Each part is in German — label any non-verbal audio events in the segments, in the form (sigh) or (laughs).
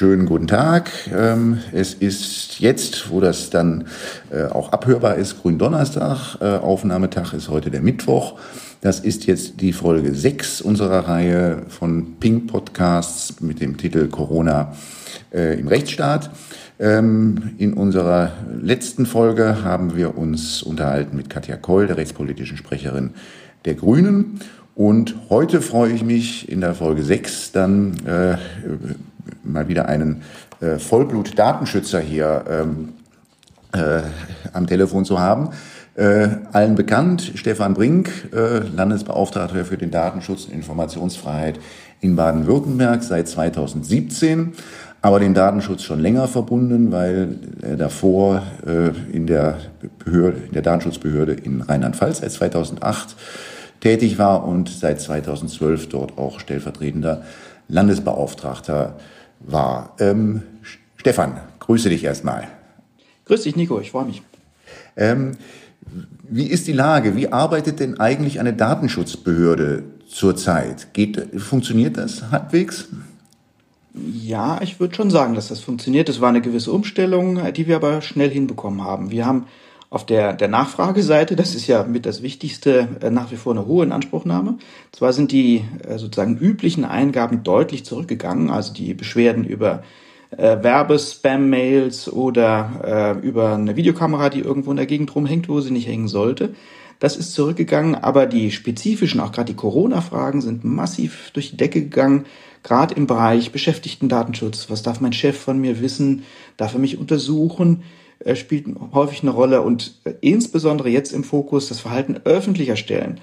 Schönen guten Tag. Ähm, es ist jetzt, wo das dann äh, auch abhörbar ist, Gründonnerstag. Äh, Aufnahmetag ist heute der Mittwoch. Das ist jetzt die Folge 6 unserer Reihe von Pink Podcasts mit dem Titel Corona äh, im Rechtsstaat. Ähm, in unserer letzten Folge haben wir uns unterhalten mit Katja Koll, der rechtspolitischen Sprecherin der Grünen. Und heute freue ich mich in der Folge 6 dann äh, mal wieder einen äh, Vollblut-Datenschützer hier ähm, äh, am Telefon zu haben. Äh, allen bekannt, Stefan Brink, äh, Landesbeauftragter für den Datenschutz und Informationsfreiheit in Baden-Württemberg seit 2017, aber den Datenschutz schon länger verbunden, weil er davor äh, in, der Behörde, in der Datenschutzbehörde in Rheinland-Pfalz seit 2008 tätig war und seit 2012 dort auch stellvertretender Landesbeauftragter war. Ähm, Stefan, grüße dich erstmal. Grüß dich, Nico, ich freue mich. Ähm, wie ist die Lage? Wie arbeitet denn eigentlich eine Datenschutzbehörde zurzeit? Geht, funktioniert das halbwegs? Ja, ich würde schon sagen, dass das funktioniert. Es war eine gewisse Umstellung, die wir aber schnell hinbekommen haben. Wir haben auf der, der Nachfrageseite, das ist ja mit das Wichtigste, äh, nach wie vor eine hohe Inanspruchnahme. Zwar sind die äh, sozusagen üblichen Eingaben deutlich zurückgegangen, also die Beschwerden über äh, Werbespam-Mails oder äh, über eine Videokamera, die irgendwo in der Gegend rumhängt, wo sie nicht hängen sollte. Das ist zurückgegangen, aber die spezifischen, auch gerade die Corona-Fragen sind massiv durch die Decke gegangen, gerade im Bereich Beschäftigten-Datenschutz. Was darf mein Chef von mir wissen? Darf er mich untersuchen? Äh, spielt häufig eine Rolle und äh, insbesondere jetzt im Fokus das Verhalten öffentlicher Stellen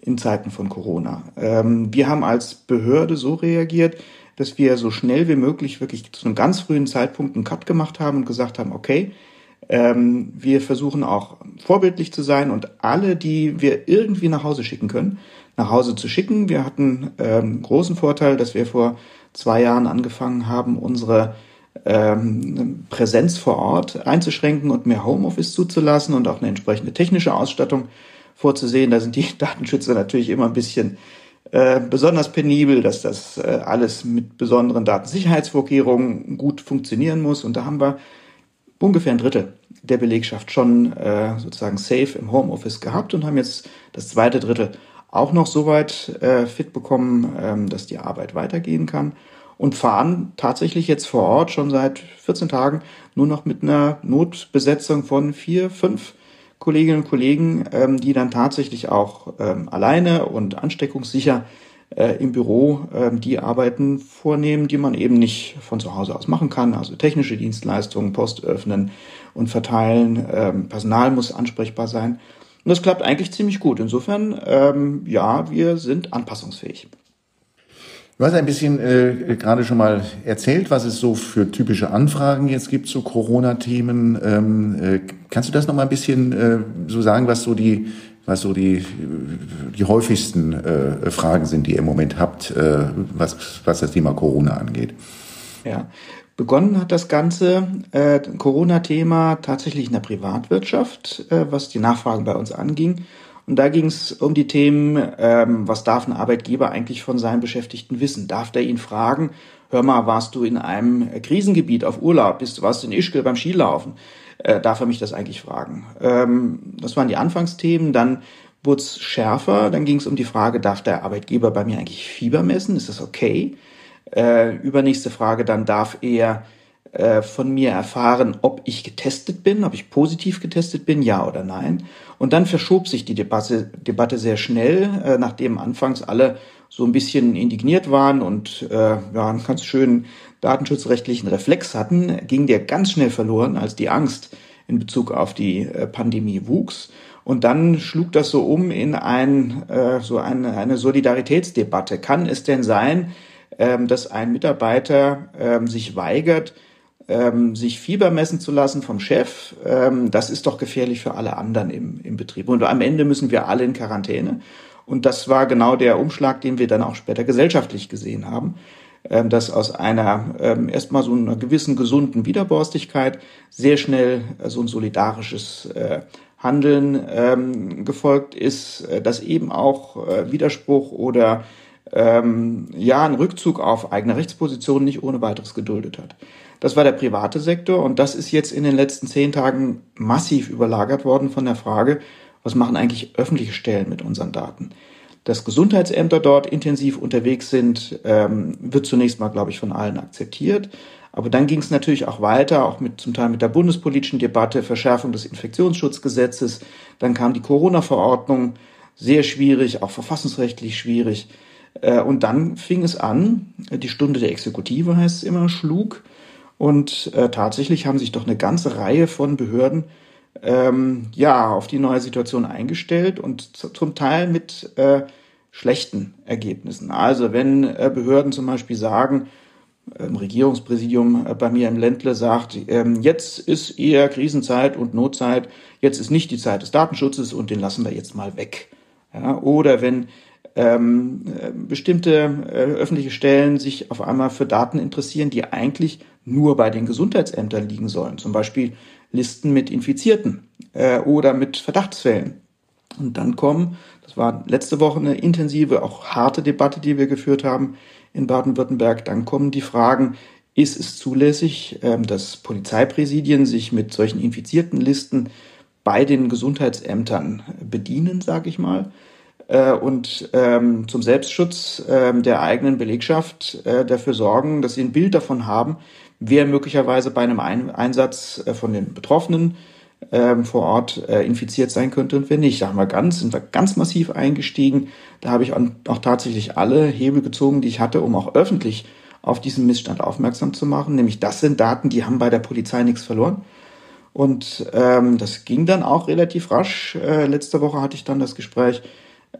in Zeiten von Corona. Ähm, wir haben als Behörde so reagiert, dass wir so schnell wie möglich wirklich zu einem ganz frühen Zeitpunkt einen Cut gemacht haben und gesagt haben, okay, ähm, wir versuchen auch vorbildlich zu sein und alle, die wir irgendwie nach Hause schicken können, nach Hause zu schicken. Wir hatten ähm, großen Vorteil, dass wir vor zwei Jahren angefangen haben, unsere ähm, Präsenz vor Ort einzuschränken und mehr Homeoffice zuzulassen und auch eine entsprechende technische Ausstattung vorzusehen. Da sind die (laughs) Datenschützer natürlich immer ein bisschen äh, besonders penibel, dass das äh, alles mit besonderen Datensicherheitsvorkehrungen gut funktionieren muss. Und da haben wir ungefähr ein Drittel der Belegschaft schon äh, sozusagen safe im Homeoffice gehabt und haben jetzt das zweite Drittel auch noch so weit äh, fit bekommen, ähm, dass die Arbeit weitergehen kann und fahren tatsächlich jetzt vor Ort schon seit 14 Tagen nur noch mit einer Notbesetzung von vier, fünf Kolleginnen und Kollegen, ähm, die dann tatsächlich auch ähm, alleine und ansteckungssicher äh, im Büro ähm, die Arbeiten vornehmen, die man eben nicht von zu Hause aus machen kann. Also technische Dienstleistungen, Post öffnen und verteilen. Ähm, Personal muss ansprechbar sein. Und das klappt eigentlich ziemlich gut. Insofern, ähm, ja, wir sind anpassungsfähig. Du hast ein bisschen äh, gerade schon mal erzählt, was es so für typische Anfragen jetzt gibt zu Corona-Themen. Ähm, äh, kannst du das noch mal ein bisschen äh, so sagen, was so die, was so die, die häufigsten äh, Fragen sind, die ihr im Moment habt, äh, was, was das Thema Corona angeht? Ja, begonnen hat das ganze äh, Corona-Thema tatsächlich in der Privatwirtschaft, äh, was die Nachfragen bei uns anging. Und da ging es um die Themen, ähm, was darf ein Arbeitgeber eigentlich von seinen Beschäftigten wissen? Darf der ihn fragen, hör mal, warst du in einem Krisengebiet auf Urlaub? Bist du, warst du in Ischgl beim Skilaufen? Äh, darf er mich das eigentlich fragen? Ähm, das waren die Anfangsthemen. Dann wurde es schärfer. Dann ging es um die Frage, darf der Arbeitgeber bei mir eigentlich Fieber messen? Ist das okay? Äh, übernächste Frage, dann darf er äh, von mir erfahren, ob ich getestet bin, ob ich positiv getestet bin, ja oder nein. Und dann verschob sich die Debatte, Debatte sehr schnell, äh, nachdem anfangs alle so ein bisschen indigniert waren und äh, ja, einen ganz schönen datenschutzrechtlichen Reflex hatten, ging der ganz schnell verloren, als die Angst in Bezug auf die äh, Pandemie wuchs. Und dann schlug das so um in ein, äh, so eine, eine Solidaritätsdebatte. Kann es denn sein, ähm, dass ein Mitarbeiter ähm, sich weigert, ähm, sich Fieber messen zu lassen vom Chef, ähm, das ist doch gefährlich für alle anderen im, im Betrieb. Und am Ende müssen wir alle in Quarantäne. Und das war genau der Umschlag, den wir dann auch später gesellschaftlich gesehen haben, ähm, dass aus einer ähm, erstmal so einer gewissen gesunden Widerborstigkeit sehr schnell äh, so ein solidarisches äh, Handeln ähm, gefolgt ist, äh, dass eben auch äh, Widerspruch oder ähm, ja einen Rückzug auf eigene Rechtspositionen nicht ohne weiteres geduldet hat. Das war der private Sektor und das ist jetzt in den letzten zehn Tagen massiv überlagert worden von der Frage, was machen eigentlich öffentliche Stellen mit unseren Daten? Dass Gesundheitsämter dort intensiv unterwegs sind, ähm, wird zunächst mal, glaube ich, von allen akzeptiert. Aber dann ging es natürlich auch weiter, auch mit zum Teil mit der bundespolitischen Debatte, Verschärfung des Infektionsschutzgesetzes. Dann kam die Corona-Verordnung, sehr schwierig, auch verfassungsrechtlich schwierig. Äh, und dann fing es an, die Stunde der Exekutive heißt es immer, schlug. Und äh, tatsächlich haben sich doch eine ganze Reihe von Behörden ähm, ja auf die neue Situation eingestellt und zum Teil mit äh, schlechten Ergebnissen. Also wenn äh, Behörden zum Beispiel sagen, im Regierungspräsidium äh, bei mir im Ländle sagt, ähm, jetzt ist eher Krisenzeit und Notzeit, jetzt ist nicht die Zeit des Datenschutzes und den lassen wir jetzt mal weg. Ja, oder wenn ähm, äh, bestimmte äh, öffentliche Stellen sich auf einmal für Daten interessieren, die eigentlich nur bei den Gesundheitsämtern liegen sollen, zum Beispiel Listen mit Infizierten äh, oder mit Verdachtsfällen. Und dann kommen, das war letzte Woche eine intensive, auch harte Debatte, die wir geführt haben in Baden-Württemberg, dann kommen die Fragen, ist es zulässig, ähm, dass Polizeipräsidien sich mit solchen infizierten Listen bei den Gesundheitsämtern bedienen, sage ich mal, äh, und ähm, zum Selbstschutz ähm, der eigenen Belegschaft äh, dafür sorgen, dass sie ein Bild davon haben, wer möglicherweise bei einem Einsatz äh, von den Betroffenen ähm, vor Ort äh, infiziert sein könnte und wer nicht. Da haben wir ganz, sind wir ganz massiv eingestiegen. Da habe ich auch tatsächlich alle Hebel gezogen, die ich hatte, um auch öffentlich auf diesen Missstand aufmerksam zu machen. Nämlich das sind Daten, die haben bei der Polizei nichts verloren. Und ähm, das ging dann auch relativ rasch. Äh, letzte Woche hatte ich dann das Gespräch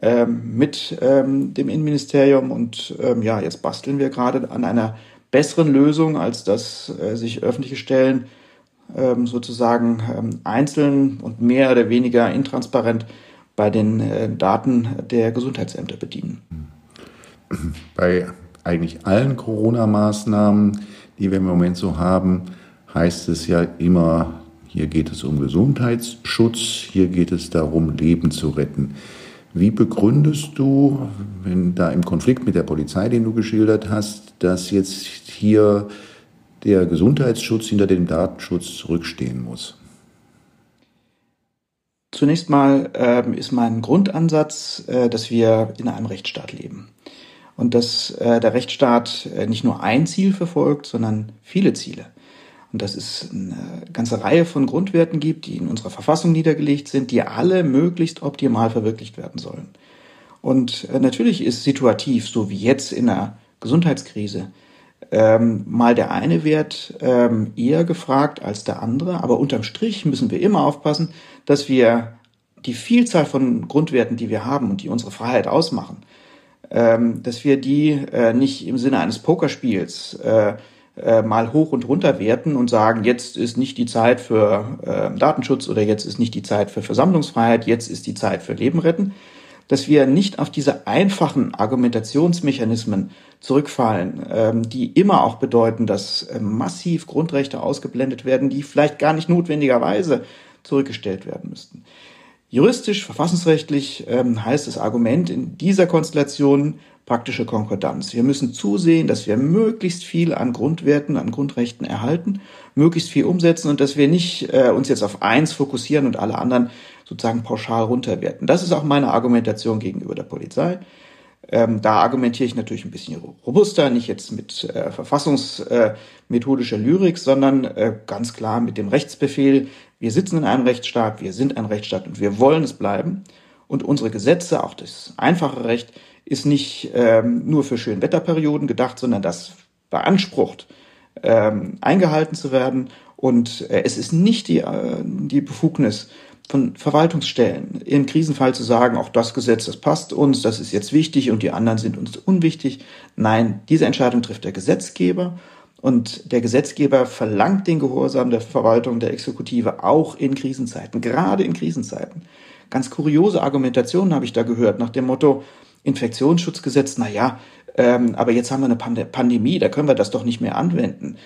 ähm, mit ähm, dem Innenministerium und ähm, ja, jetzt basteln wir gerade an einer besseren Lösung, als dass äh, sich öffentliche Stellen ähm, sozusagen ähm, einzeln und mehr oder weniger intransparent bei den äh, Daten der Gesundheitsämter bedienen. Bei eigentlich allen Corona-Maßnahmen, die wir im Moment so haben, heißt es ja immer, hier geht es um Gesundheitsschutz, hier geht es darum, Leben zu retten. Wie begründest du, wenn da im Konflikt mit der Polizei, den du geschildert hast, dass jetzt hier der Gesundheitsschutz hinter dem Datenschutz zurückstehen muss? Zunächst mal äh, ist mein Grundansatz, äh, dass wir in einem Rechtsstaat leben. Und dass äh, der Rechtsstaat äh, nicht nur ein Ziel verfolgt, sondern viele Ziele und dass es eine ganze Reihe von Grundwerten gibt, die in unserer Verfassung niedergelegt sind, die alle möglichst optimal verwirklicht werden sollen. Und äh, natürlich ist situativ, so wie jetzt in einer Gesundheitskrise, ähm, mal der eine Wert ähm, eher gefragt als der andere, aber unterm Strich müssen wir immer aufpassen, dass wir die Vielzahl von Grundwerten, die wir haben und die unsere Freiheit ausmachen, ähm, dass wir die äh, nicht im Sinne eines Pokerspiels äh, äh, mal hoch und runter werten und sagen, jetzt ist nicht die Zeit für äh, Datenschutz oder jetzt ist nicht die Zeit für Versammlungsfreiheit, jetzt ist die Zeit für Leben retten, dass wir nicht auf diese einfachen Argumentationsmechanismen zurückfallen, ähm, die immer auch bedeuten, dass äh, massiv Grundrechte ausgeblendet werden, die vielleicht gar nicht notwendigerweise zurückgestellt werden müssten. Juristisch, verfassungsrechtlich ähm, heißt das Argument in dieser Konstellation praktische Konkordanz. Wir müssen zusehen, dass wir möglichst viel an Grundwerten, an Grundrechten erhalten, möglichst viel umsetzen und dass wir nicht äh, uns jetzt auf eins fokussieren und alle anderen sozusagen pauschal runterwerten. Das ist auch meine Argumentation gegenüber der Polizei. Ähm, da argumentiere ich natürlich ein bisschen robuster, nicht jetzt mit äh, verfassungsmethodischer äh, Lyrik, sondern äh, ganz klar mit dem Rechtsbefehl. Wir sitzen in einem Rechtsstaat, wir sind ein Rechtsstaat und wir wollen es bleiben. Und unsere Gesetze, auch das einfache Recht, ist nicht ähm, nur für Schönwetterperioden gedacht, sondern das beansprucht, ähm, eingehalten zu werden. Und äh, es ist nicht die, äh, die Befugnis von Verwaltungsstellen im Krisenfall zu sagen, auch das Gesetz, das passt uns, das ist jetzt wichtig und die anderen sind uns unwichtig. Nein, diese Entscheidung trifft der Gesetzgeber und der Gesetzgeber verlangt den Gehorsam der Verwaltung, der Exekutive auch in Krisenzeiten, gerade in Krisenzeiten. Ganz kuriose Argumentationen habe ich da gehört nach dem Motto, Infektionsschutzgesetz, na ja, ähm, aber jetzt haben wir eine Pand Pandemie, da können wir das doch nicht mehr anwenden.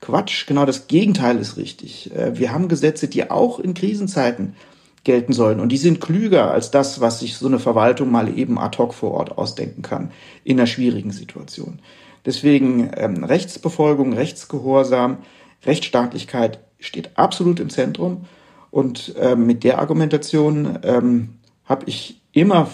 Quatsch, genau das Gegenteil ist richtig. Äh, wir haben Gesetze, die auch in Krisenzeiten gelten sollen. Und die sind klüger als das, was sich so eine Verwaltung mal eben ad hoc vor Ort ausdenken kann in einer schwierigen Situation. Deswegen ähm, Rechtsbefolgung, Rechtsgehorsam, Rechtsstaatlichkeit steht absolut im Zentrum. Und ähm, mit der Argumentation ähm, habe ich immer,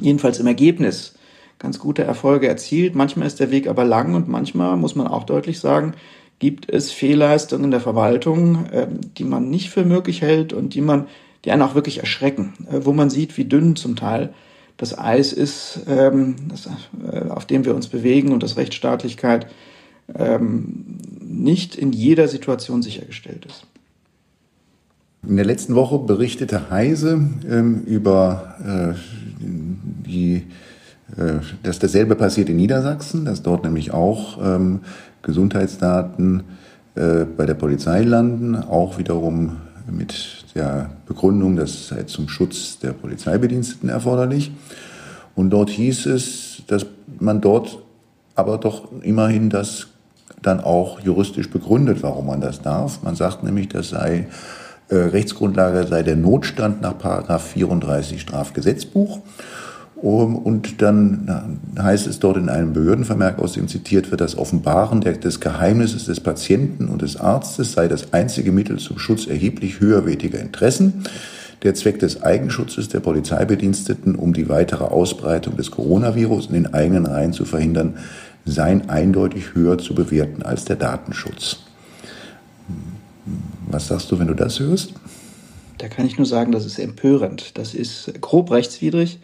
jedenfalls im Ergebnis, ganz gute Erfolge erzielt. Manchmal ist der Weg aber lang und manchmal, muss man auch deutlich sagen, gibt es Fehlleistungen in der Verwaltung, äh, die man nicht für möglich hält und die man, die einen auch wirklich erschrecken, äh, wo man sieht, wie dünn zum Teil das Eis ist, ähm, das, äh, auf dem wir uns bewegen und dass Rechtsstaatlichkeit ähm, nicht in jeder Situation sichergestellt ist. In der letzten Woche berichtete Heise ähm, über äh, die, äh, dass dasselbe passiert in Niedersachsen, dass dort nämlich auch ähm, Gesundheitsdaten äh, bei der Polizei landen, auch wiederum mit der Begründung, das sei zum Schutz der Polizeibediensteten erforderlich. Und dort hieß es, dass man dort aber doch immerhin das dann auch juristisch begründet, warum man das darf. Man sagt nämlich, das sei äh, Rechtsgrundlage sei der Notstand nach Paragraph 34 Strafgesetzbuch. Und dann heißt es dort in einem Behördenvermerk, aus dem zitiert wird, das Offenbaren des Geheimnisses des Patienten und des Arztes sei das einzige Mittel zum Schutz erheblich höherwertiger Interessen. Der Zweck des Eigenschutzes der Polizeibediensteten, um die weitere Ausbreitung des Coronavirus in den eigenen Reihen zu verhindern, seien eindeutig höher zu bewerten als der Datenschutz. Was sagst du, wenn du das hörst? Da kann ich nur sagen, das ist empörend. Das ist grob rechtswidrig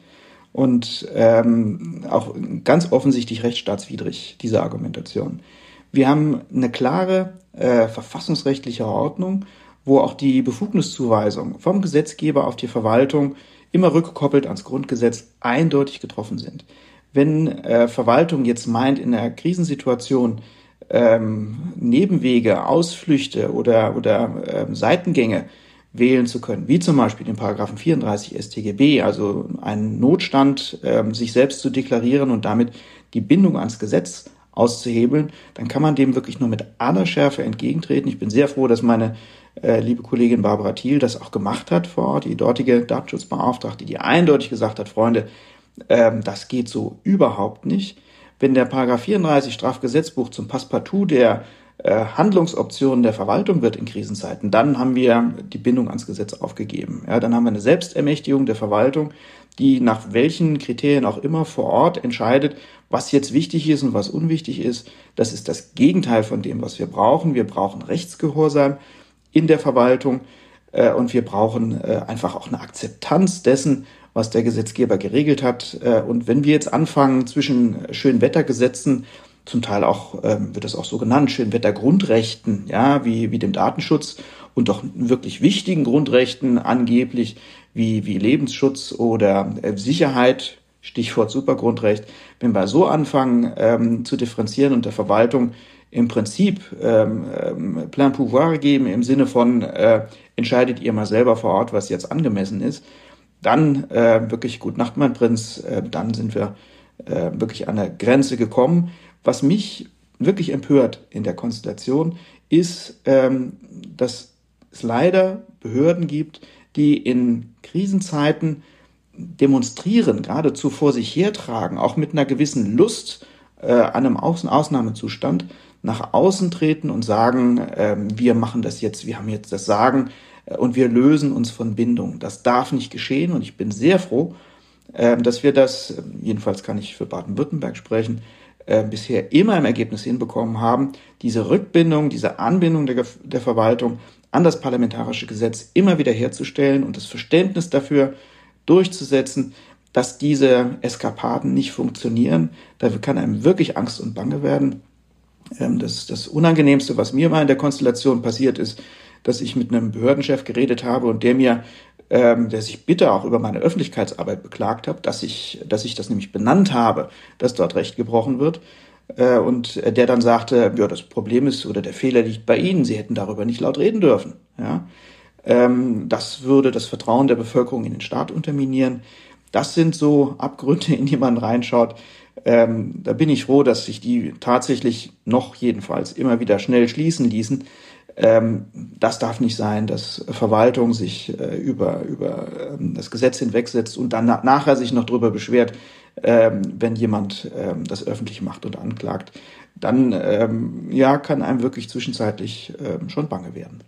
und ähm, auch ganz offensichtlich rechtsstaatswidrig, diese Argumentation. Wir haben eine klare äh, verfassungsrechtliche Ordnung, wo auch die Befugniszuweisung vom Gesetzgeber auf die Verwaltung immer rückgekoppelt ans Grundgesetz eindeutig getroffen sind. Wenn äh, Verwaltung jetzt meint, in einer Krisensituation ähm, Nebenwege, Ausflüchte oder, oder ähm, Seitengänge wählen zu können, wie zum Beispiel den Paragraphen 34 StGB, also einen Notstand, ähm, sich selbst zu deklarieren und damit die Bindung ans Gesetz auszuhebeln, dann kann man dem wirklich nur mit aller Schärfe entgegentreten. Ich bin sehr froh, dass meine äh, liebe Kollegin Barbara Thiel das auch gemacht hat vor Ort, die dortige Datenschutzbeauftragte, die eindeutig gesagt hat, Freunde, ähm, das geht so überhaupt nicht. Wenn der Paragraph 34 Strafgesetzbuch zum Passepartout der Handlungsoptionen der Verwaltung wird in Krisenzeiten, dann haben wir die Bindung ans Gesetz aufgegeben. Ja, dann haben wir eine Selbstermächtigung der Verwaltung, die nach welchen Kriterien auch immer vor Ort entscheidet, was jetzt wichtig ist und was unwichtig ist. Das ist das Gegenteil von dem, was wir brauchen. Wir brauchen Rechtsgehorsam in der Verwaltung äh, und wir brauchen äh, einfach auch eine Akzeptanz dessen, was der Gesetzgeber geregelt hat. Äh, und wenn wir jetzt anfangen, zwischen Schönwettergesetzen zum Teil auch, ähm, wird das auch so genannt, Schönwettergrundrechten, ja, wie, wie dem Datenschutz und doch wirklich wichtigen Grundrechten angeblich, wie, wie Lebensschutz oder äh, Sicherheit, Stichwort Supergrundrecht, wenn wir so anfangen ähm, zu differenzieren und der Verwaltung im Prinzip ähm, ähm, Plein Pouvoir geben im Sinne von äh, entscheidet ihr mal selber vor Ort, was jetzt angemessen ist, dann äh, wirklich gut Nacht, mein Prinz, äh, dann sind wir äh, wirklich an der Grenze gekommen. Was mich wirklich empört in der Konstellation ist, ähm, dass es leider Behörden gibt, die in Krisenzeiten demonstrieren, geradezu vor sich hertragen, auch mit einer gewissen Lust äh, an einem Ausnahmezustand nach außen treten und sagen, äh, wir machen das jetzt, wir haben jetzt das Sagen äh, und wir lösen uns von Bindung. Das darf nicht geschehen und ich bin sehr froh, äh, dass wir das, jedenfalls kann ich für Baden-Württemberg sprechen, äh, bisher immer im Ergebnis hinbekommen haben, diese Rückbindung, diese Anbindung der, der Verwaltung an das parlamentarische Gesetz immer wieder herzustellen und das Verständnis dafür durchzusetzen, dass diese Eskapaden nicht funktionieren. Da kann einem wirklich Angst und Bange werden. Ähm, das, das Unangenehmste, was mir mal in der Konstellation passiert ist, dass ich mit einem Behördenchef geredet habe und der mir ähm, der sich bitte auch über meine Öffentlichkeitsarbeit beklagt hat, dass ich, dass ich das nämlich benannt habe, dass dort Recht gebrochen wird. Äh, und der dann sagte, ja, das Problem ist oder der Fehler liegt bei Ihnen, Sie hätten darüber nicht laut reden dürfen. Ja? Ähm, das würde das Vertrauen der Bevölkerung in den Staat unterminieren. Das sind so Abgründe, in die man reinschaut. Ähm, da bin ich froh, dass sich die tatsächlich noch jedenfalls immer wieder schnell schließen ließen. Ähm, das darf nicht sein, dass Verwaltung sich äh, über, über ähm, das Gesetz hinwegsetzt und dann na nachher sich noch darüber beschwert, ähm, wenn jemand ähm, das öffentlich macht und anklagt. Dann ähm, ja, kann einem wirklich zwischenzeitlich ähm, schon bange werden.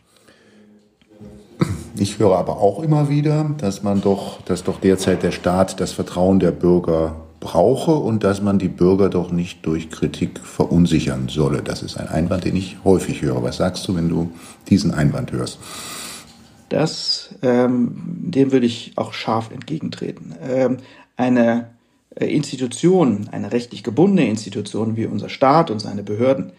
Ich höre aber auch immer wieder, dass man doch, dass doch derzeit der Staat das Vertrauen der Bürger brauche und dass man die Bürger doch nicht durch Kritik verunsichern solle. Das ist ein Einwand, den ich häufig höre. Was sagst du, wenn du diesen Einwand hörst? Das, ähm, dem würde ich auch scharf entgegentreten. Ähm, eine äh, Institution, eine rechtlich gebundene Institution wie unser Staat und seine Behörden,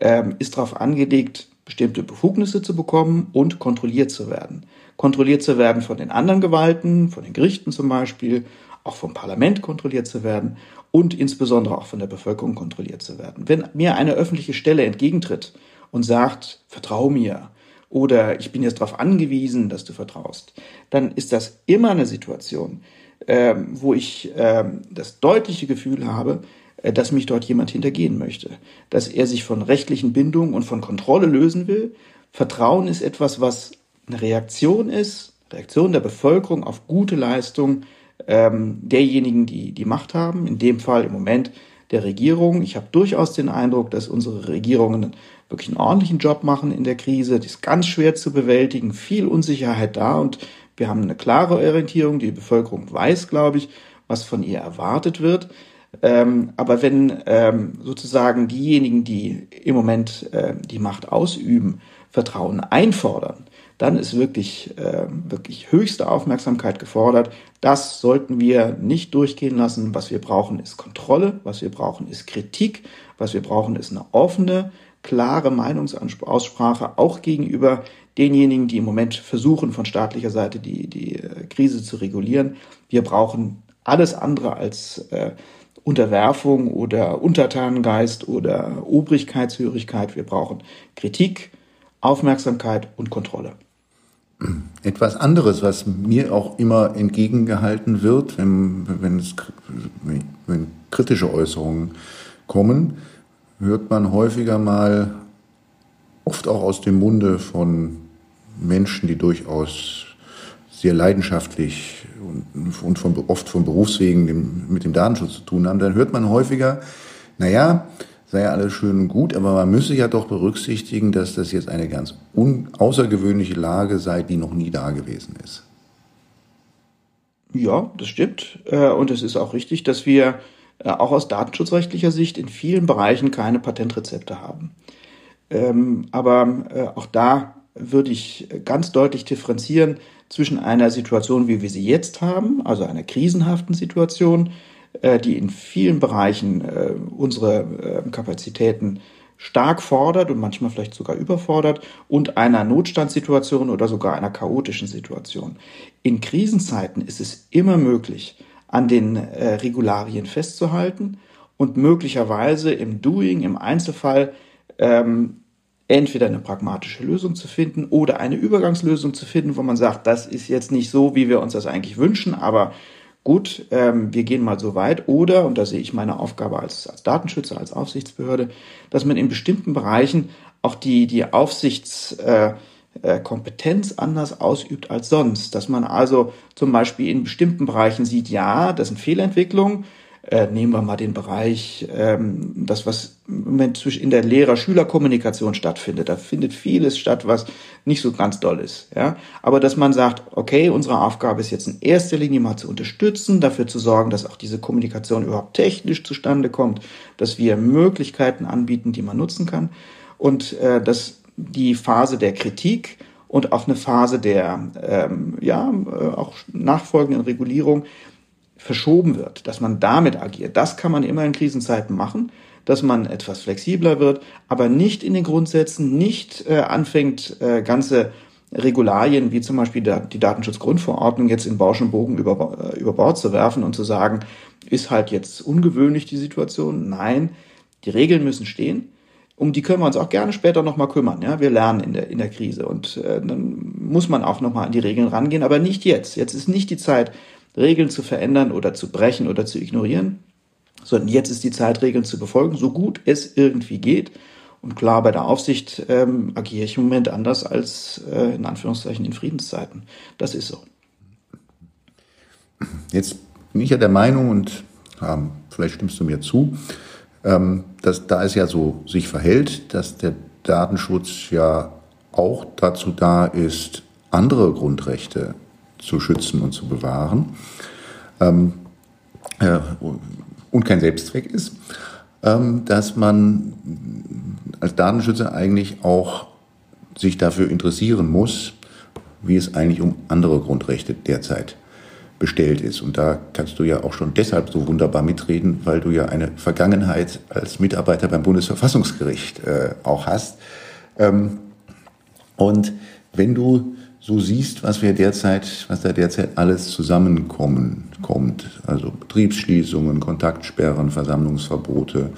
ähm, ist darauf angelegt, bestimmte Befugnisse zu bekommen und kontrolliert zu werden. Kontrolliert zu werden von den anderen Gewalten, von den Gerichten zum Beispiel, auch vom Parlament kontrolliert zu werden und insbesondere auch von der Bevölkerung kontrolliert zu werden. Wenn mir eine öffentliche Stelle entgegentritt und sagt, vertrau mir oder ich bin jetzt darauf angewiesen, dass du vertraust, dann ist das immer eine Situation, ähm, wo ich ähm, das deutliche Gefühl habe, äh, dass mich dort jemand hintergehen möchte, dass er sich von rechtlichen Bindungen und von Kontrolle lösen will. Vertrauen ist etwas, was eine Reaktion ist, Reaktion der Bevölkerung auf gute Leistung ähm, derjenigen, die die Macht haben, in dem Fall im Moment der Regierung. Ich habe durchaus den Eindruck, dass unsere Regierungen wirklich einen ordentlichen Job machen in der Krise. Das ist ganz schwer zu bewältigen, viel Unsicherheit da und wir haben eine klare Orientierung. Die Bevölkerung weiß, glaube ich, was von ihr erwartet wird. Ähm, aber wenn ähm, sozusagen diejenigen, die im Moment äh, die Macht ausüben, Vertrauen einfordern, dann ist wirklich, äh, wirklich höchste Aufmerksamkeit gefordert. Das sollten wir nicht durchgehen lassen. Was wir brauchen, ist Kontrolle. Was wir brauchen, ist Kritik. Was wir brauchen, ist eine offene, klare Meinungsaussprache, auch gegenüber denjenigen, die im Moment versuchen, von staatlicher Seite die, die äh, Krise zu regulieren. Wir brauchen alles andere als äh, Unterwerfung oder Untertanengeist oder Obrigkeitshörigkeit. Wir brauchen Kritik, Aufmerksamkeit und Kontrolle. Etwas anderes, was mir auch immer entgegengehalten wird, wenn, wenn, es, wenn kritische Äußerungen kommen, hört man häufiger mal, oft auch aus dem Munde von Menschen, die durchaus sehr leidenschaftlich und, von, oft von Berufswegen mit dem Datenschutz zu tun haben, dann hört man häufiger, naja, sei ja alles schön und gut, aber man müsse ja doch berücksichtigen, dass das jetzt eine ganz außergewöhnliche Lage sei, die noch nie da gewesen ist. Ja, das stimmt. Äh, und es ist auch richtig, dass wir äh, auch aus datenschutzrechtlicher Sicht in vielen Bereichen keine Patentrezepte haben. Ähm, aber äh, auch da würde ich ganz deutlich differenzieren zwischen einer Situation, wie wir sie jetzt haben, also einer krisenhaften Situation, die in vielen Bereichen äh, unsere äh, Kapazitäten stark fordert und manchmal vielleicht sogar überfordert und einer Notstandssituation oder sogar einer chaotischen Situation. In Krisenzeiten ist es immer möglich, an den Regularien festzuhalten und möglicherweise im Doing, im Einzelfall, ähm, entweder eine pragmatische Lösung zu finden oder eine Übergangslösung zu finden, wo man sagt, das ist jetzt nicht so, wie wir uns das eigentlich wünschen, aber gut, ähm, wir gehen mal so weit. Oder, und da sehe ich meine Aufgabe als, als Datenschützer, als Aufsichtsbehörde, dass man in bestimmten Bereichen auch die, die Aufsichtskompetenz äh, äh, anders ausübt als sonst. Dass man also zum Beispiel in bestimmten Bereichen sieht, ja, das sind Fehlentwicklungen, äh, nehmen wir mal den Bereich, ähm, das, was im Moment in der Lehrer-Schüler-Kommunikation stattfindet. Da findet vieles statt, was nicht so ganz doll ist. Ja? Aber dass man sagt, okay, unsere Aufgabe ist jetzt in erster Linie mal zu unterstützen, dafür zu sorgen, dass auch diese Kommunikation überhaupt technisch zustande kommt, dass wir Möglichkeiten anbieten, die man nutzen kann. Und äh, dass die Phase der Kritik und auch eine Phase der ähm, ja äh, auch nachfolgenden Regulierung verschoben wird, dass man damit agiert. Das kann man immer in Krisenzeiten machen, dass man etwas flexibler wird, aber nicht in den Grundsätzen, nicht äh, anfängt, äh, ganze Regularien wie zum Beispiel die Datenschutzgrundverordnung jetzt in Bausch und Bogen über, äh, über Bord zu werfen und zu sagen, ist halt jetzt ungewöhnlich die Situation. Nein, die Regeln müssen stehen. Um die können wir uns auch gerne später nochmal kümmern. Ja, wir lernen in der, in der Krise und äh, dann muss man auch nochmal an die Regeln rangehen, aber nicht jetzt. Jetzt ist nicht die Zeit, Regeln zu verändern oder zu brechen oder zu ignorieren, sondern jetzt ist die Zeit, Regeln zu befolgen, so gut es irgendwie geht. Und klar, bei der Aufsicht ähm, agiere ich im Moment anders als äh, in Anführungszeichen in Friedenszeiten. Das ist so. Jetzt bin ich ja der Meinung, und ähm, vielleicht stimmst du mir zu, ähm, dass da es ja so sich verhält, dass der Datenschutz ja auch dazu da ist, andere Grundrechte zu schützen und zu bewahren ähm, äh, und kein Selbstzweck ist, ähm, dass man als Datenschützer eigentlich auch sich dafür interessieren muss, wie es eigentlich um andere Grundrechte derzeit bestellt ist. Und da kannst du ja auch schon deshalb so wunderbar mitreden, weil du ja eine Vergangenheit als Mitarbeiter beim Bundesverfassungsgericht äh, auch hast. Ähm, und wenn du so siehst, was wir derzeit, was da derzeit alles zusammenkommen kommt, also Betriebsschließungen, Kontaktsperren, Versammlungsverbote,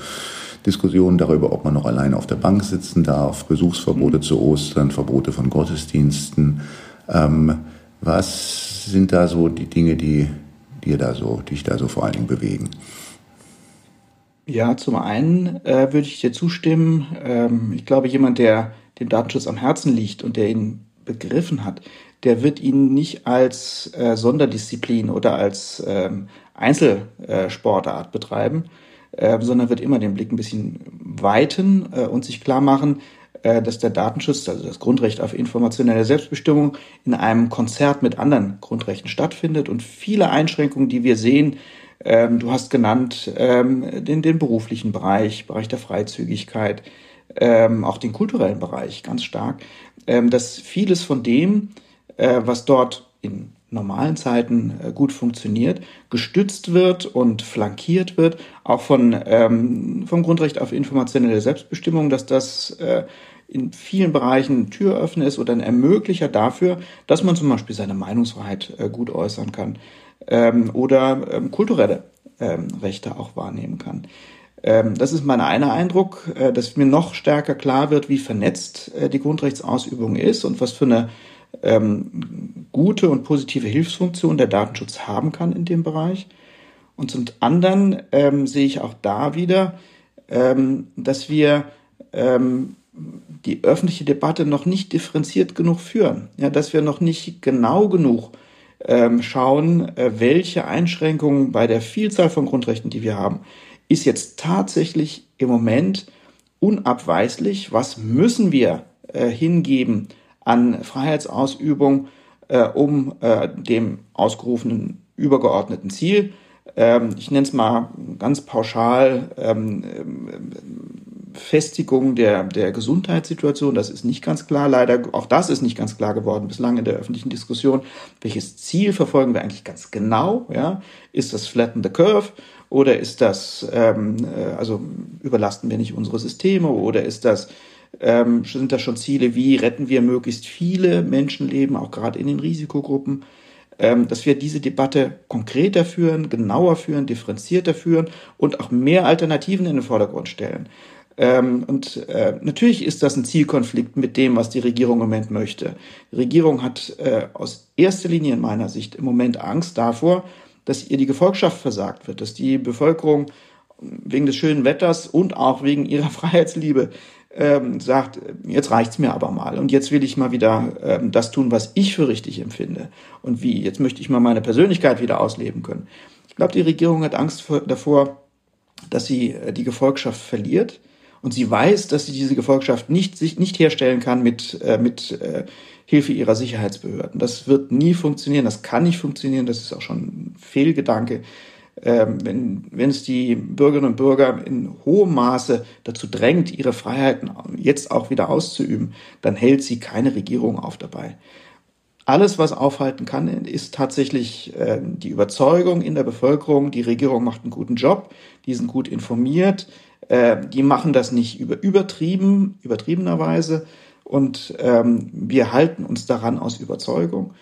Diskussionen darüber, ob man noch alleine auf der Bank sitzen darf, Besuchsverbote mhm. zu Ostern, Verbote von Gottesdiensten. Ähm, was sind da so die Dinge, die dir da so, dich da so vor allen Dingen bewegen? Ja, zum einen äh, würde ich dir zustimmen. Ähm, ich glaube, jemand, der dem Datenschutz am Herzen liegt und der ihn begriffen hat, der wird ihn nicht als äh, Sonderdisziplin oder als ähm, Einzelsportart betreiben, äh, sondern wird immer den Blick ein bisschen weiten äh, und sich klar machen, äh, dass der Datenschutz, also das Grundrecht auf informationelle Selbstbestimmung, in einem Konzert mit anderen Grundrechten stattfindet und viele Einschränkungen, die wir sehen, ähm, du hast genannt ähm, den, den beruflichen Bereich, Bereich der Freizügigkeit, ähm, auch den kulturellen Bereich ganz stark, ähm, dass vieles von dem, äh, was dort in normalen Zeiten äh, gut funktioniert, gestützt wird und flankiert wird, auch von, ähm, vom Grundrecht auf informationelle Selbstbestimmung, dass das äh, in vielen Bereichen Türöffner ist oder ein Ermöglicher dafür, dass man zum Beispiel seine Meinungsfreiheit äh, gut äußern kann ähm, oder ähm, kulturelle ähm, Rechte auch wahrnehmen kann. Ähm, das ist mein einer Eindruck, äh, dass mir noch stärker klar wird, wie vernetzt äh, die Grundrechtsausübung ist und was für eine ähm, gute und positive Hilfsfunktion der Datenschutz haben kann in dem Bereich. Und zum anderen ähm, sehe ich auch da wieder, ähm, dass wir ähm, die öffentliche Debatte noch nicht differenziert genug führen, ja, dass wir noch nicht genau genug schauen, äh, welche Einschränkungen bei der Vielzahl von Grundrechten, die wir haben, ist jetzt tatsächlich im Moment unabweislich. Was müssen wir äh, hingeben an Freiheitsausübung, äh, um äh, dem ausgerufenen übergeordneten Ziel, ähm, ich nenne es mal ganz pauschal, ähm, Festigung der, der Gesundheitssituation, das ist nicht ganz klar, leider, auch das ist nicht ganz klar geworden bislang in der öffentlichen Diskussion. Welches Ziel verfolgen wir eigentlich ganz genau? Ja? Ist das Flatten the Curve oder ist das, ähm, äh, also überlasten wir nicht unsere Systeme? Oder ist das, ähm, sind das schon Ziele wie retten wir möglichst viele Menschenleben, auch gerade in den Risikogruppen? Ähm, dass wir diese Debatte konkreter führen, genauer führen, differenzierter führen und auch mehr Alternativen in den Vordergrund stellen. Ähm, und äh, natürlich ist das ein Zielkonflikt mit dem, was die Regierung im Moment möchte. Die Regierung hat äh, aus erster Linie in meiner Sicht im Moment Angst davor, dass ihr die Gefolgschaft versagt wird, dass die Bevölkerung wegen des schönen Wetters und auch wegen ihrer (laughs) Freiheitsliebe ähm, sagt, jetzt reicht's mir aber mal und jetzt will ich mal wieder ähm, das tun, was ich für richtig empfinde. Und wie? Jetzt möchte ich mal meine Persönlichkeit wieder ausleben können. Ich glaube, die Regierung hat Angst vor, davor, dass sie äh, die Gefolgschaft verliert und sie weiß, dass sie diese Gefolgschaft nicht sich nicht herstellen kann mit äh, mit äh, Hilfe ihrer Sicherheitsbehörden. Das wird nie funktionieren, das kann nicht funktionieren, das ist auch schon ein Fehlgedanke. Ähm, wenn, wenn es die Bürgerinnen und Bürger in hohem Maße dazu drängt, ihre Freiheiten jetzt auch wieder auszuüben, dann hält sie keine Regierung auf dabei. Alles, was aufhalten kann, ist tatsächlich äh, die Überzeugung in der Bevölkerung, die Regierung macht einen guten Job, die sind gut informiert, äh, die machen das nicht über, übertrieben, übertriebenerweise, und ähm, wir halten uns daran aus Überzeugung.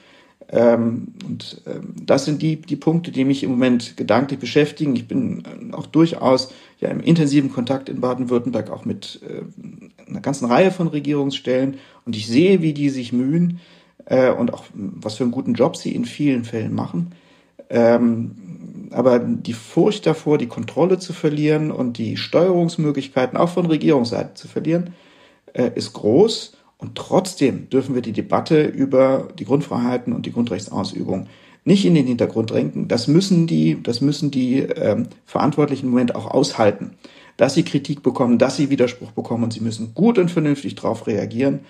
Ähm, und ähm, das sind die, die Punkte, die mich im Moment gedanklich beschäftigen. Ich bin äh, auch durchaus ja im intensiven Kontakt in Baden-Württemberg auch mit äh, einer ganzen Reihe von Regierungsstellen und ich sehe, wie die sich mühen äh, und auch was für einen guten Job sie in vielen Fällen machen. Ähm, aber die Furcht davor, die Kontrolle zu verlieren und die Steuerungsmöglichkeiten auch von Regierungsseite zu verlieren, äh, ist groß. Und trotzdem dürfen wir die Debatte über die Grundfreiheiten und die Grundrechtsausübung nicht in den Hintergrund drängen. Das müssen die, das müssen die ähm, Verantwortlichen im Moment auch aushalten, dass sie Kritik bekommen, dass sie Widerspruch bekommen und sie müssen gut und vernünftig darauf reagieren.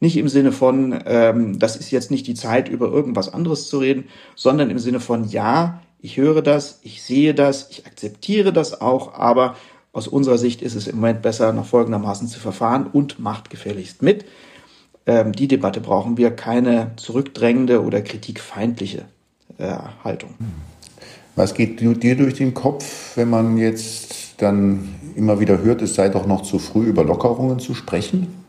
Nicht im Sinne von, ähm, das ist jetzt nicht die Zeit, über irgendwas anderes zu reden, sondern im Sinne von, ja, ich höre das, ich sehe das, ich akzeptiere das auch, aber aus unserer Sicht ist es im Moment besser, nach folgendermaßen zu verfahren und macht gefälligst mit. Ähm, die Debatte brauchen wir, keine zurückdrängende oder kritikfeindliche äh, Haltung. Was geht dir durch den Kopf, wenn man jetzt dann immer wieder hört, es sei doch noch zu früh über Lockerungen zu sprechen?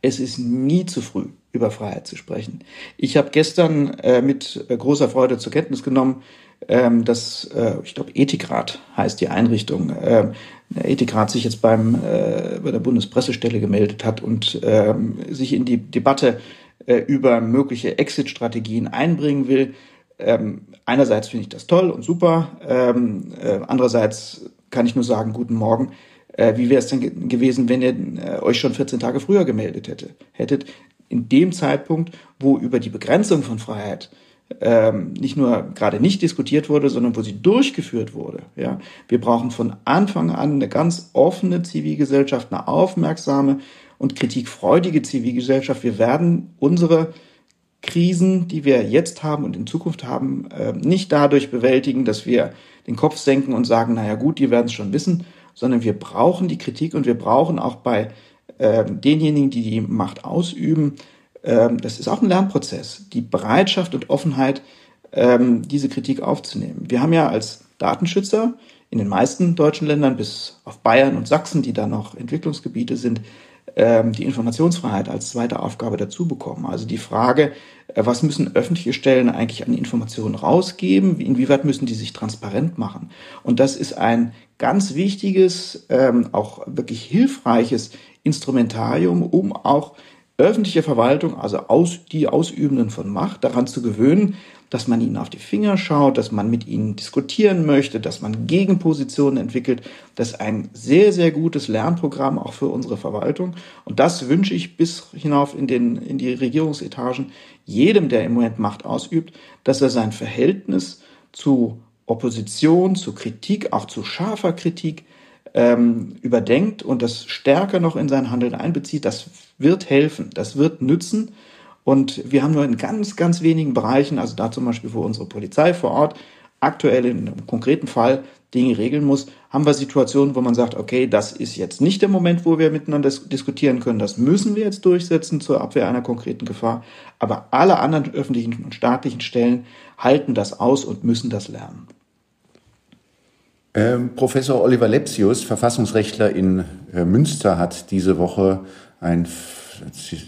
Es ist nie zu früh, über Freiheit zu sprechen. Ich habe gestern äh, mit äh, großer Freude zur Kenntnis genommen, ähm, dass, äh, ich glaube, Ethikrat heißt die Einrichtung, äh, der Ethikrat sich jetzt beim, äh, bei der Bundespressestelle gemeldet hat und ähm, sich in die Debatte äh, über mögliche Exit-Strategien einbringen will. Ähm, einerseits finde ich das toll und super, ähm, äh, andererseits kann ich nur sagen, guten Morgen. Äh, wie wäre es denn ge gewesen, wenn ihr äh, euch schon 14 Tage früher gemeldet hätte, hättet? In dem Zeitpunkt, wo über die Begrenzung von Freiheit ähm, nicht nur gerade nicht diskutiert wurde, sondern wo sie durchgeführt wurde. Ja, wir brauchen von Anfang an eine ganz offene Zivilgesellschaft, eine aufmerksame und kritikfreudige Zivilgesellschaft. Wir werden unsere Krisen, die wir jetzt haben und in Zukunft haben, äh, nicht dadurch bewältigen, dass wir den Kopf senken und sagen, naja gut, die werden es schon wissen, sondern wir brauchen die Kritik und wir brauchen auch bei äh, denjenigen, die die Macht ausüben, das ist auch ein Lernprozess, die Bereitschaft und Offenheit, äh, diese Kritik aufzunehmen. Wir haben ja als Datenschützer in den meisten deutschen Ländern, bis auf Bayern und Sachsen, die da noch Entwicklungsgebiete sind, ähm, die Informationsfreiheit als zweite Aufgabe dazu bekommen. Also die Frage, äh, was müssen öffentliche Stellen eigentlich an Informationen rausgeben? Inwieweit müssen die sich transparent machen? Und das ist ein ganz wichtiges, ähm, auch wirklich hilfreiches Instrumentarium, um auch öffentliche Verwaltung, also aus, die Ausübenden von Macht, daran zu gewöhnen, dass man ihnen auf die Finger schaut, dass man mit ihnen diskutieren möchte, dass man Gegenpositionen entwickelt. Das ist ein sehr, sehr gutes Lernprogramm auch für unsere Verwaltung. Und das wünsche ich bis hinauf in, den, in die Regierungsetagen jedem, der im Moment Macht ausübt, dass er sein Verhältnis zu Opposition, zu Kritik, auch zu scharfer Kritik ähm, überdenkt und das stärker noch in sein Handeln einbezieht. Das wird helfen, das wird nützen. Und wir haben nur in ganz, ganz wenigen Bereichen, also da zum Beispiel, wo unsere Polizei vor Ort aktuell in einem konkreten Fall Dinge regeln muss, haben wir Situationen, wo man sagt, okay, das ist jetzt nicht der Moment, wo wir miteinander diskutieren können, das müssen wir jetzt durchsetzen zur Abwehr einer konkreten Gefahr. Aber alle anderen öffentlichen und staatlichen Stellen halten das aus und müssen das lernen. Ähm, Professor Oliver Lepsius, Verfassungsrechtler in äh, Münster, hat diese Woche ein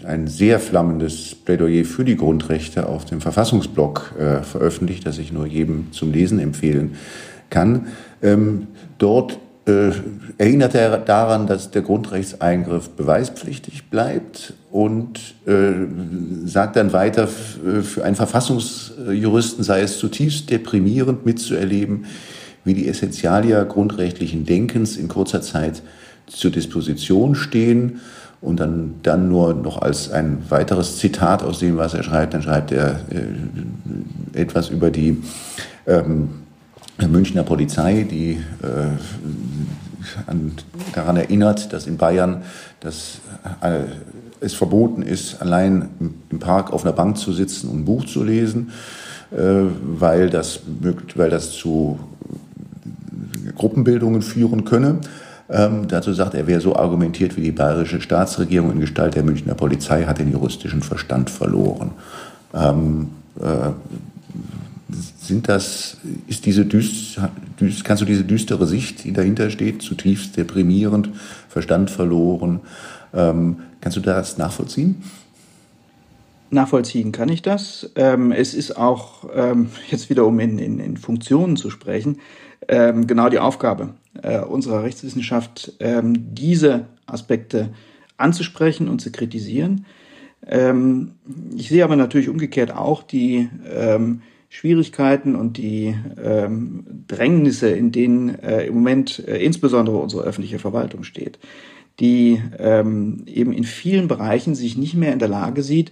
ein sehr flammendes Plädoyer für die Grundrechte auf dem Verfassungsblog äh, veröffentlicht, das ich nur jedem zum Lesen empfehlen kann. Ähm, dort äh, erinnert er daran, dass der Grundrechtseingriff beweispflichtig bleibt und äh, sagt dann weiter, äh, für einen Verfassungsjuristen sei es zutiefst deprimierend mitzuerleben, wie die Essentialia grundrechtlichen Denkens in kurzer Zeit zur Disposition stehen und dann, dann nur noch als ein weiteres Zitat aus dem, was er schreibt, dann schreibt er äh, etwas über die ähm, Münchner Polizei, die äh, an, daran erinnert, dass in Bayern das, äh, es verboten ist, allein im Park auf einer Bank zu sitzen und ein Buch zu lesen, äh, weil, das, weil das zu Gruppenbildungen führen könne. Ähm, dazu sagt er, wer so argumentiert wie die bayerische Staatsregierung in Gestalt der Münchner Polizei, hat den juristischen Verstand verloren. Ähm, äh, sind das, ist diese düst, düst, kannst du diese düstere Sicht, die dahinter steht, zutiefst deprimierend, Verstand verloren, ähm, kannst du das nachvollziehen? Nachvollziehen kann ich das. Ähm, es ist auch, ähm, jetzt wieder um in, in, in Funktionen zu sprechen, ähm, genau die Aufgabe äh, unserer Rechtswissenschaft, ähm, diese Aspekte anzusprechen und zu kritisieren. Ähm, ich sehe aber natürlich umgekehrt auch die ähm, Schwierigkeiten und die ähm, Drängnisse, in denen äh, im Moment äh, insbesondere unsere öffentliche Verwaltung steht, die ähm, eben in vielen Bereichen sich nicht mehr in der Lage sieht,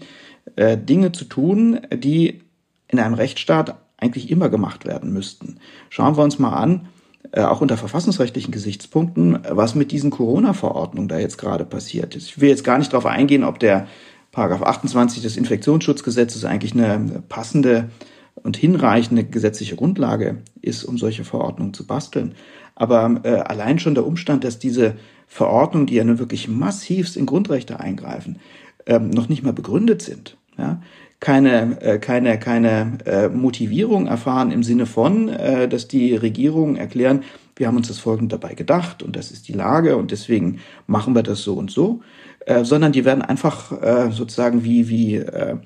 äh, Dinge zu tun, die in einem Rechtsstaat eigentlich immer gemacht werden müssten. Schauen wir uns mal an, äh, auch unter verfassungsrechtlichen Gesichtspunkten, was mit diesen Corona-Verordnungen da jetzt gerade passiert ist. Ich will jetzt gar nicht darauf eingehen, ob der Paragraph 28 des Infektionsschutzgesetzes eigentlich eine passende und hinreichende gesetzliche Grundlage ist, um solche Verordnungen zu basteln. Aber äh, allein schon der Umstand, dass diese Verordnungen, die ja nun wirklich massivst in Grundrechte eingreifen, ähm, noch nicht mal begründet sind, ja, keine, äh, keine, keine äh, Motivierung erfahren im Sinne von, äh, dass die Regierungen erklären, wir haben uns das folgende dabei gedacht und das ist die Lage und deswegen machen wir das so und so, äh, sondern die werden einfach äh, sozusagen wie, wie äh,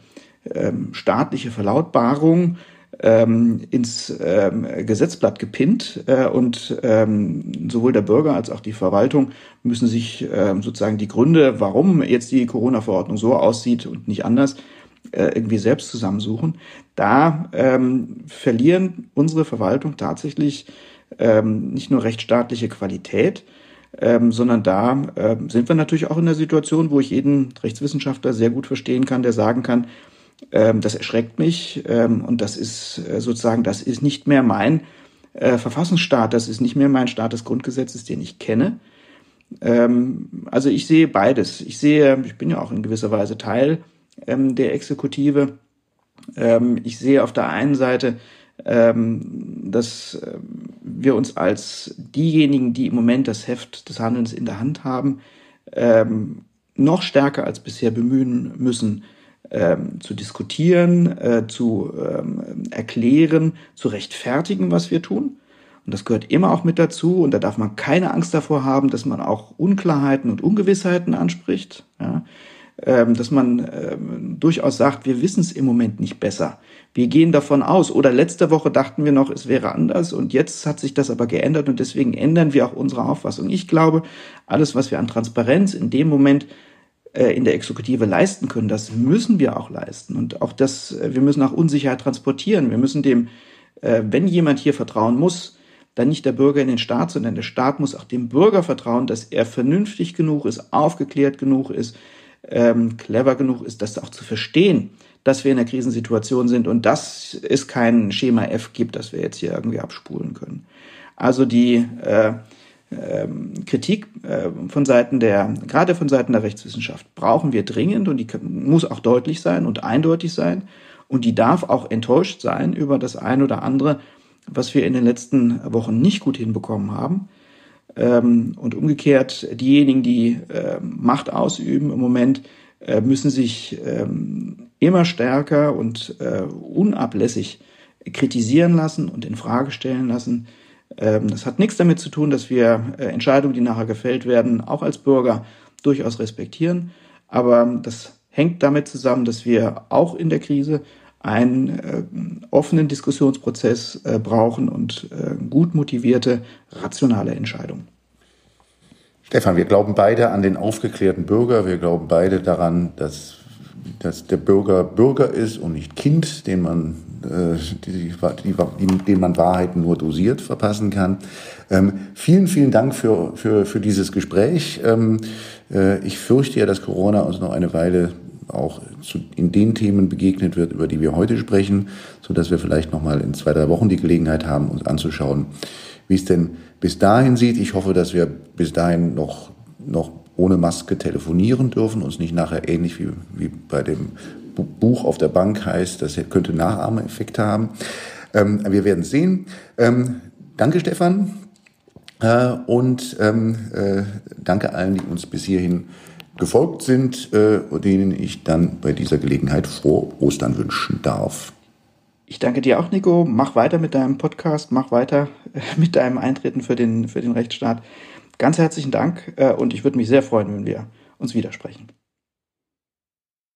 äh, staatliche Verlautbarung ähm, ins ähm, Gesetzblatt gepinnt äh, und ähm, sowohl der Bürger als auch die Verwaltung müssen sich ähm, sozusagen die Gründe, warum jetzt die Corona-Verordnung so aussieht und nicht anders, äh, irgendwie selbst zusammensuchen. Da ähm, verlieren unsere Verwaltung tatsächlich ähm, nicht nur rechtsstaatliche Qualität, ähm, sondern da äh, sind wir natürlich auch in der Situation, wo ich jeden Rechtswissenschaftler sehr gut verstehen kann, der sagen kann, ähm, das erschreckt mich ähm, und das ist äh, sozusagen, das ist nicht mehr mein äh, Verfassungsstaat, das ist nicht mehr mein Staat des Grundgesetzes, den ich kenne. Ähm, also ich sehe beides. Ich sehe, ich bin ja auch in gewisser Weise Teil ähm, der Exekutive. Ähm, ich sehe auf der einen Seite, ähm, dass ähm, wir uns als diejenigen, die im Moment das Heft des Handelns in der Hand haben, ähm, noch stärker als bisher bemühen müssen, ähm, zu diskutieren, äh, zu ähm, erklären, zu rechtfertigen, was wir tun. Und das gehört immer auch mit dazu. Und da darf man keine Angst davor haben, dass man auch Unklarheiten und Ungewissheiten anspricht. Ja? Ähm, dass man ähm, durchaus sagt, wir wissen es im Moment nicht besser. Wir gehen davon aus. Oder letzte Woche dachten wir noch, es wäre anders und jetzt hat sich das aber geändert und deswegen ändern wir auch unsere Auffassung. Ich glaube, alles, was wir an Transparenz in dem Moment äh, in der Exekutive leisten können, das müssen wir auch leisten. Und auch das, äh, wir müssen auch Unsicherheit transportieren. Wir müssen dem, äh, wenn jemand hier vertrauen muss, dann nicht der Bürger in den Staat, sondern der Staat muss auch dem Bürger vertrauen, dass er vernünftig genug ist, aufgeklärt genug ist, ähm, clever genug ist, das auch zu verstehen, dass wir in einer Krisensituation sind und dass es kein Schema F gibt, das wir jetzt hier irgendwie abspulen können. Also die äh, äh, Kritik äh, von Seiten der, gerade von Seiten der Rechtswissenschaft, brauchen wir dringend und die muss auch deutlich sein und eindeutig sein und die darf auch enttäuscht sein über das ein oder andere, was wir in den letzten Wochen nicht gut hinbekommen haben. Ähm, und umgekehrt, diejenigen, die äh, Macht ausüben im Moment, äh, müssen sich ähm, immer stärker und äh, unablässig kritisieren lassen und in Frage stellen lassen. Ähm, das hat nichts damit zu tun, dass wir äh, Entscheidungen, die nachher gefällt werden, auch als Bürger durchaus respektieren. Aber das hängt damit zusammen, dass wir auch in der Krise einen äh, offenen Diskussionsprozess äh, brauchen und äh, gut motivierte, rationale Entscheidungen. Stefan, wir glauben beide an den aufgeklärten Bürger. Wir glauben beide daran, dass, dass der Bürger Bürger ist und nicht Kind, den man, äh, die, die, den man Wahrheiten nur dosiert verpassen kann. Ähm, vielen, vielen Dank für, für, für dieses Gespräch. Ähm, äh, ich fürchte ja, dass Corona uns noch eine Weile auch zu, in den Themen begegnet wird, über die wir heute sprechen, so dass wir vielleicht noch mal in zwei, drei Wochen die Gelegenheit haben, uns anzuschauen, wie es denn bis dahin sieht. Ich hoffe, dass wir bis dahin noch, noch ohne Maske telefonieren dürfen, uns nicht nachher ähnlich wie, wie bei dem Buch auf der Bank heißt, das könnte Nachahmereffekte haben. Ähm, wir werden sehen. Ähm, danke, Stefan. Äh, und ähm, äh, danke allen, die uns bis hierhin gefolgt sind, äh, denen ich dann bei dieser Gelegenheit frohe Ostern wünschen darf. Ich danke dir auch, Nico. Mach weiter mit deinem Podcast, mach weiter äh, mit deinem Eintreten für den, für den Rechtsstaat. Ganz herzlichen Dank äh, und ich würde mich sehr freuen, wenn wir uns widersprechen.